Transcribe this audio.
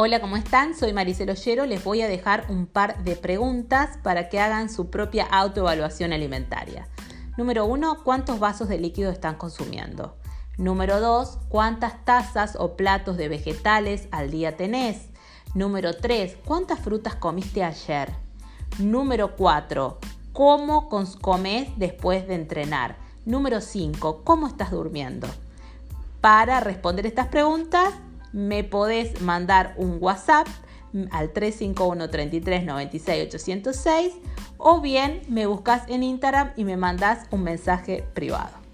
Hola, ¿cómo están? Soy Maricel Ollero. Les voy a dejar un par de preguntas para que hagan su propia autoevaluación alimentaria. Número uno, ¿cuántos vasos de líquido están consumiendo? Número dos, ¿cuántas tazas o platos de vegetales al día tenés? Número tres, ¿cuántas frutas comiste ayer? Número cuatro, ¿cómo comes después de entrenar? Número cinco, ¿cómo estás durmiendo? Para responder estas preguntas, me podés mandar un WhatsApp al 351 33 96 806 o bien me buscas en Instagram y me mandas un mensaje privado.